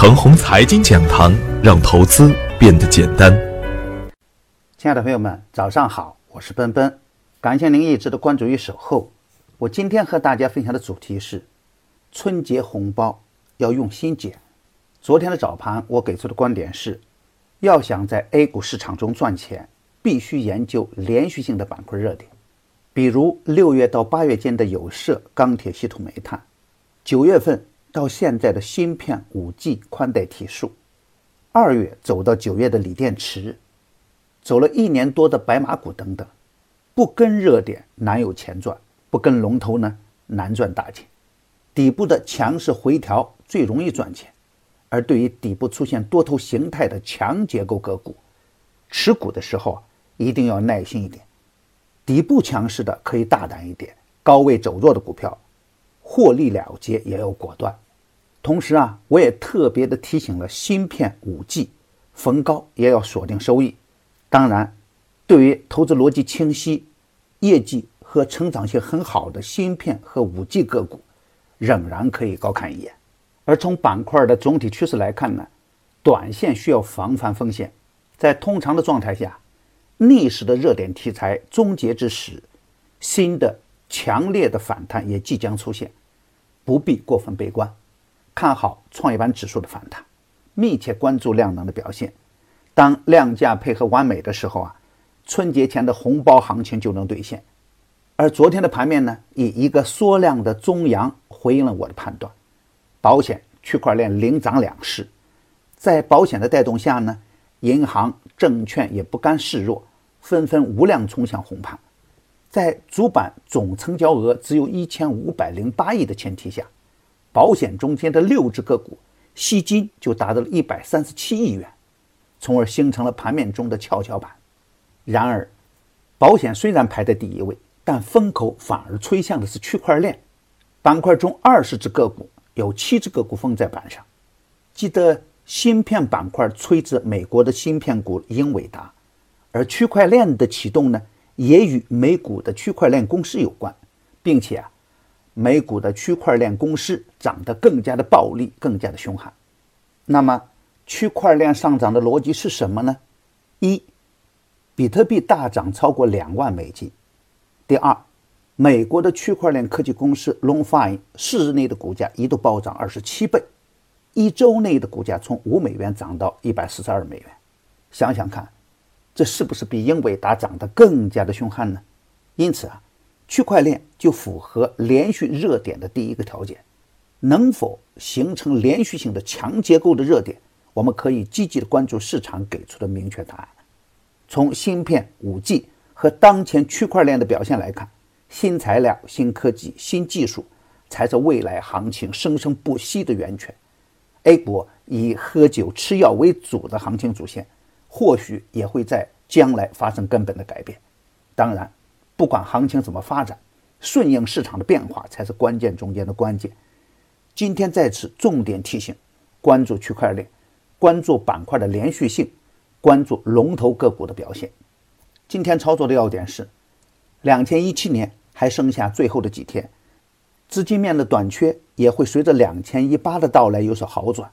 程红财经讲堂，让投资变得简单。亲爱的朋友们，早上好，我是奔奔，感谢您一直的关注与守候。我今天和大家分享的主题是：春节红包要用心捡。昨天的早盘，我给出的观点是，要想在 A 股市场中赚钱，必须研究连续性的板块热点，比如六月到八月间的有色、钢铁、稀土、煤炭，九月份。到现在的芯片、五 G、宽带提速，二月走到九月的锂电池，走了一年多的白马股等等，不跟热点难有钱赚，不跟龙头呢难赚大钱。底部的强势回调最容易赚钱，而对于底部出现多头形态的强结构个股，持股的时候啊一定要耐心一点。底部强势的可以大胆一点，高位走弱的股票。获利了结也要果断，同时啊，我也特别的提醒了芯片五 G，逢高也要锁定收益。当然，对于投资逻辑清晰、业绩和成长性很好的芯片和五 G 个股，仍然可以高看一眼。而从板块的总体趋势来看呢，短线需要防范风险。在通常的状态下，历史的热点题材终结之时，新的强烈的反弹也即将出现。不必过分悲观，看好创业板指数的反弹，密切关注量能的表现。当量价配合完美的时候啊，春节前的红包行情就能兑现。而昨天的盘面呢，以一个缩量的中阳回应了我的判断。保险、区块链领涨两市，在保险的带动下呢，银行、证券也不甘示弱，纷纷无量冲向红盘。在主板总成交额只有一千五百零八亿的前提下，保险中间的六只个股吸金就达到了一百三十七亿元，从而形成了盘面中的跷跷板。然而，保险虽然排在第一位，但风口反而吹向的是区块链板块中二十只个股有七只个股封在板上。记得芯片板块吹至美国的芯片股英伟达，而区块链的启动呢？也与美股的区块链公司有关，并且啊，美股的区块链公司涨得更加的暴力，更加的凶悍。那么，区块链上涨的逻辑是什么呢？一，比特币大涨超过两万美金；第二，美国的区块链科技公司 longfin 四日内的股价一度暴涨二十七倍，一周内的股价从五美元涨到一百四十二美元。想想看。这是不是比英伟达涨得更加的凶悍呢？因此啊，区块链就符合连续热点的第一个条件。能否形成连续性的强结构的热点，我们可以积极的关注市场给出的明确答案。从芯片、五 G 和当前区块链的表现来看，新材料、新科技、新技术才是未来行情生生不息的源泉。A 股以喝酒吃药为主的行情主线。或许也会在将来发生根本的改变。当然，不管行情怎么发展，顺应市场的变化才是关键中间的关键。今天在此重点提醒：关注区块链，关注板块的连续性，关注龙头个股的表现。今天操作的要点是：两千一七年还剩下最后的几天，资金面的短缺也会随着两千一八的到来有所好转。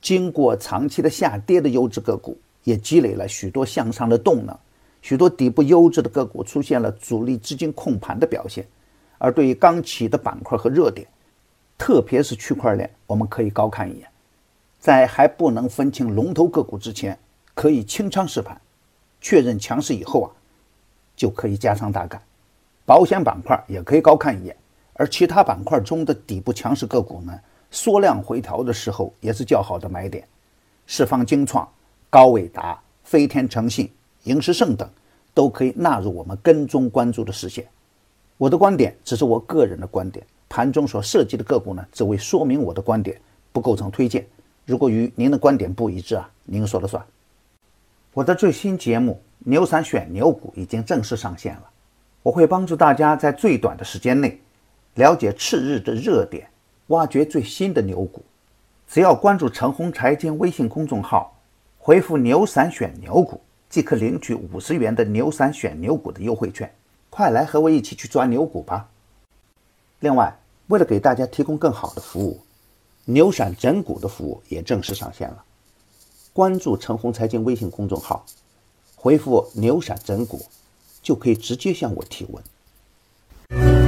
经过长期的下跌的优质个股。也积累了许多向上的动能，许多底部优质的个股出现了主力资金控盘的表现。而对于刚起的板块和热点，特别是区块链，我们可以高看一眼。在还不能分清龙头个股之前，可以清仓试盘，确认强势以后啊，就可以加仓大干。保险板块也可以高看一眼，而其他板块中的底部强势个股呢，缩量回调的时候也是较好的买点。释放精创。高伟达、飞天诚信、盈实盛等都可以纳入我们跟踪关注的视线。我的观点只是我个人的观点，盘中所涉及的个股呢，只为说明我的观点，不构成推荐。如果与您的观点不一致啊，您说了算。我的最新节目《牛散选牛股》已经正式上线了，我会帮助大家在最短的时间内了解次日的热点，挖掘最新的牛股。只要关注陈红财经微信公众号。回复“牛散选牛股”即可领取五十元的“牛散选牛股”的优惠券，快来和我一起去抓牛股吧！另外，为了给大家提供更好的服务，牛闪整股的服务也正式上线了。关注陈红财经微信公众号，回复“牛闪整股”，就可以直接向我提问。